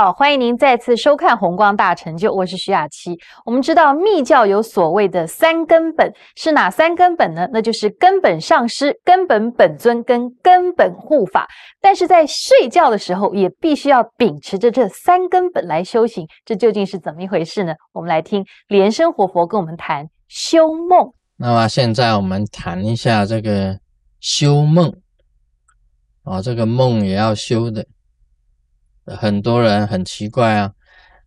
好，欢迎您再次收看《红光大成就》，我是徐雅琪。我们知道密教有所谓的三根本，是哪三根本呢？那就是根本上师、根本本尊跟根本护法。但是在睡觉的时候，也必须要秉持着这三根本来修行。这究竟是怎么一回事呢？我们来听莲生活佛跟我们谈修梦。那么现在我们谈一下这个修梦啊，这个梦也要修的。很多人很奇怪啊，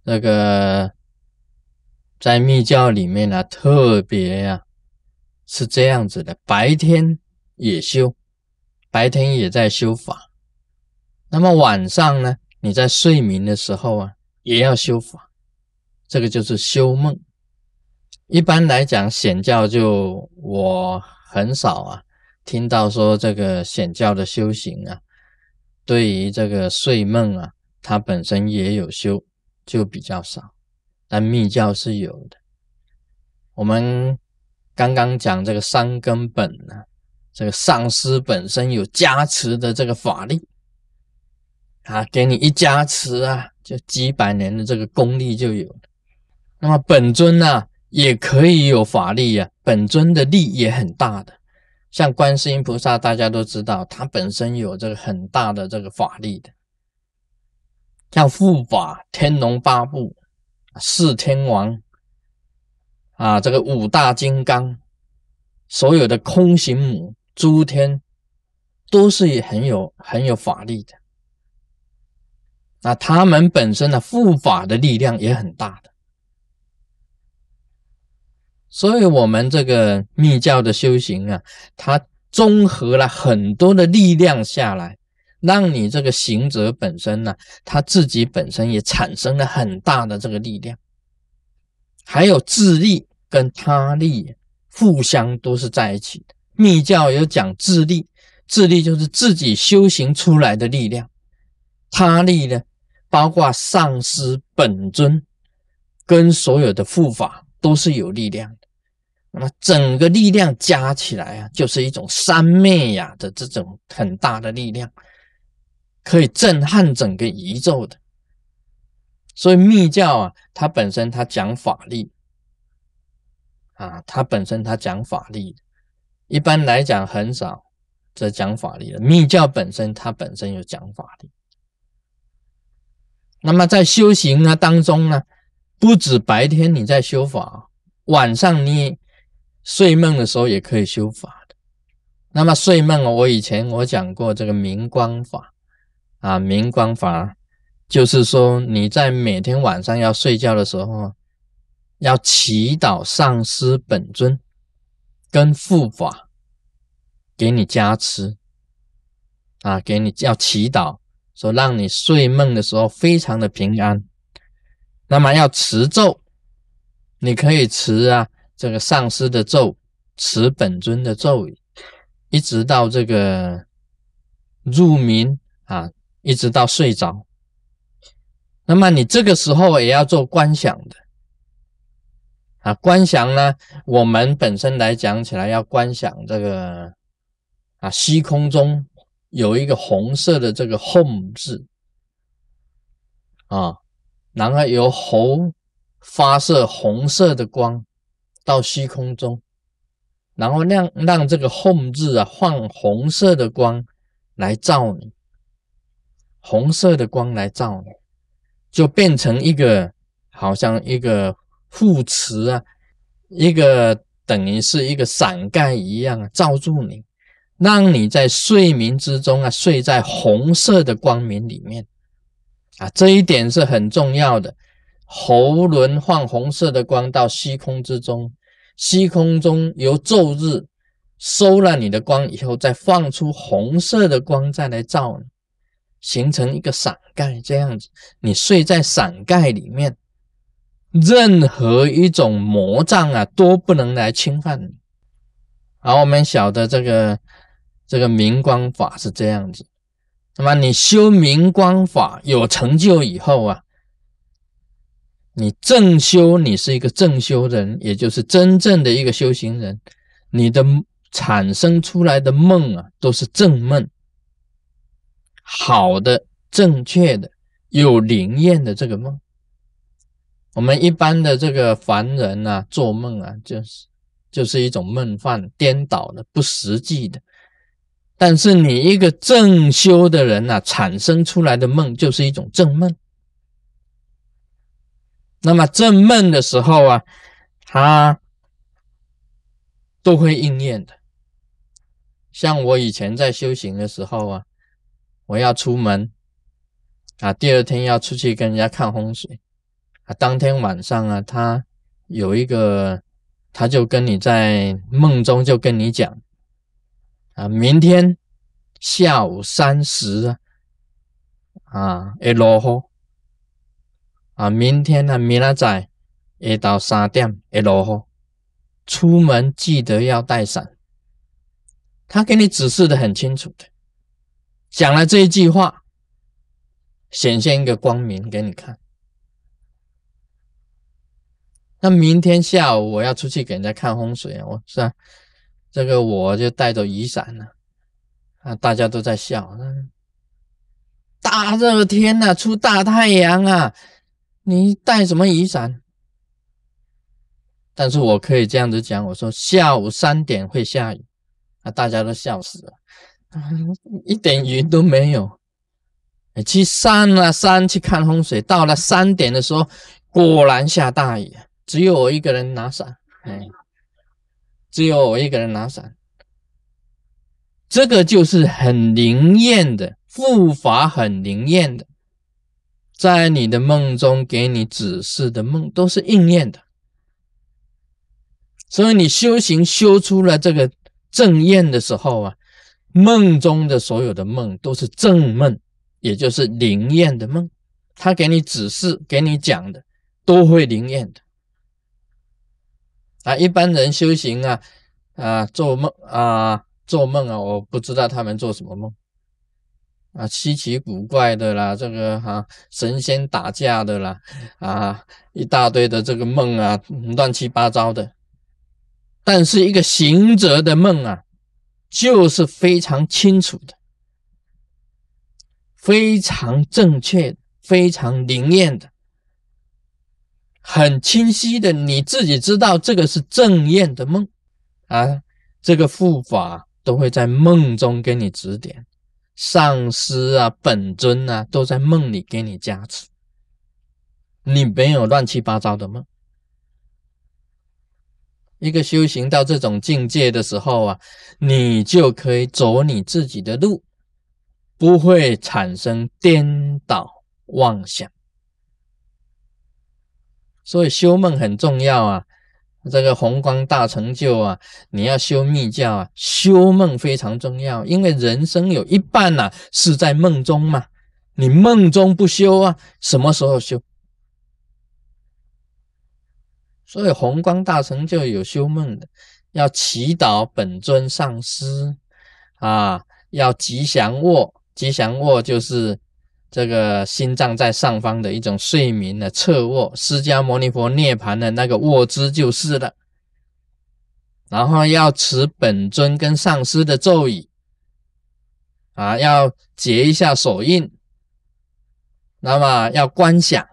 那个在密教里面呢，特别呀是这样子的，白天也修，白天也在修法，那么晚上呢，你在睡眠的时候啊，也要修法，这个就是修梦。一般来讲，显教就我很少啊听到说这个显教的修行啊，对于这个睡梦啊。它本身也有修，就比较少，但密教是有的。我们刚刚讲这个三根本呢，这个上师本身有加持的这个法力啊，给你一加持啊，就几百年的这个功力就有了。那么本尊呢，也可以有法力呀，本尊的力也很大的，像观世音菩萨，大家都知道，他本身有这个很大的这个法力的。像护法、天龙八部、四天王啊，这个五大金刚，所有的空行母、诸天，都是很有很有法力的。那他们本身的护法的力量也很大的，所以我们这个密教的修行啊，它综合了很多的力量下来。让你这个行者本身呢，他自己本身也产生了很大的这个力量，还有自力跟他力互相都是在一起的。密教有讲自力，自力就是自己修行出来的力量，他力呢，包括上师本尊跟所有的护法都是有力量的。那么整个力量加起来啊，就是一种三昧呀的这种很大的力量。可以震撼整个宇宙的，所以密教啊，它本身它讲法力啊，它本身它讲法力，一般来讲很少在讲法力的。密教本身它本身有讲法力，那么在修行啊当中呢，不止白天你在修法，晚上你睡梦的时候也可以修法的。那么睡梦啊，我以前我讲过这个明光法。啊，明光法就是说，你在每天晚上要睡觉的时候，要祈祷上师本尊跟护法给你加持啊，给你要祈祷，说让你睡梦的时候非常的平安。那么要持咒，你可以持啊，这个上师的咒，持本尊的咒语，一直到这个入眠啊。一直到睡着，那么你这个时候也要做观想的啊。观想呢，我们本身来讲起来要观想这个啊，虚空中有一个红色的这个 “home” 字啊，然后由猴发射红色的光到虚空中，然后让让这个 “home” 字啊放红色的光来照你。红色的光来照你，就变成一个好像一个护持啊，一个等于是一个伞盖一样罩住你，让你在睡眠之中啊，睡在红色的光明里面啊，这一点是很重要的。喉轮放红色的光到虚空之中，虚空中由昼日收了你的光以后，再放出红色的光再来照你。形成一个伞盖这样子，你睡在伞盖里面，任何一种魔障啊都不能来侵犯你。而我们晓得这个这个明光法是这样子，那么你修明光法有成就以后啊，你正修，你是一个正修人，也就是真正的一个修行人，你的产生出来的梦啊都是正梦。好的、正确的，有灵验的这个梦。我们一般的这个凡人啊，做梦啊，就是就是一种梦幻、颠倒的、不实际的。但是你一个正修的人呐，产生出来的梦就是一种正梦。那么正梦的时候啊，它都会应验的。像我以前在修行的时候啊，我要出门。啊，第二天要出去跟人家看风水。啊，当天晚上啊，他有一个，他就跟你在梦中就跟你讲啊，明天下午三时啊，啊，会落雨。啊，明天呢，明仔载下到三点会落雨，出门记得要带伞。他给你指示的很清楚的，讲了这一句话，显现一个光明给你看。那明天下午我要出去给人家看风水啊，我是啊，这个我就带着雨伞了，啊，大家都在笑，大热天呐，出大太阳啊，你带什么雨伞？但是我可以这样子讲，我说下午三点会下雨。啊！大家都笑死了，一点云都没有。去山啊山去看风水，到了三点的时候，果然下大雨，只有我一个人拿伞。哎，只有我一个人拿伞。这个就是很灵验的护法，很灵验的，在你的梦中给你指示的梦都是应验的。所以你修行修出了这个。正验的时候啊，梦中的所有的梦都是正梦，也就是灵验的梦。他给你指示、给你讲的，都会灵验的。啊，一般人修行啊，啊，做梦啊，做梦啊，我不知道他们做什么梦啊，稀奇古怪的啦，这个哈，神仙打架的啦，啊，一大堆的这个梦啊，乱七八糟的。但是一个行者的梦啊，就是非常清楚的，非常正确、非常灵验的，很清晰的，你自己知道这个是正验的梦啊。这个护法都会在梦中给你指点，上师啊、本尊啊都在梦里给你加持，你没有乱七八糟的梦。一个修行到这种境界的时候啊，你就可以走你自己的路，不会产生颠倒妄想。所以修梦很重要啊，这个宏光大成就啊，你要修密教啊，修梦非常重要，因为人生有一半呐是在梦中嘛，你梦中不修啊，什么时候修？所以宏光大成就有修梦的，要祈祷本尊上师啊，要吉祥卧，吉祥卧就是这个心脏在上方的一种睡眠的侧卧，释迦牟尼佛涅槃的那个卧姿就是了。然后要持本尊跟上师的咒语啊，要结一下手印，那么要观想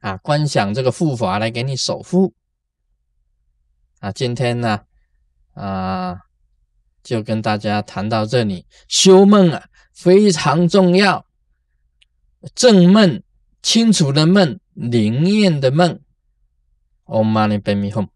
啊，观想这个护法来给你守护。啊，今天呢，啊，就跟大家谈到这里。修梦啊，非常重要。正梦、清楚的梦、灵验的梦，Om Mani Padme Hum。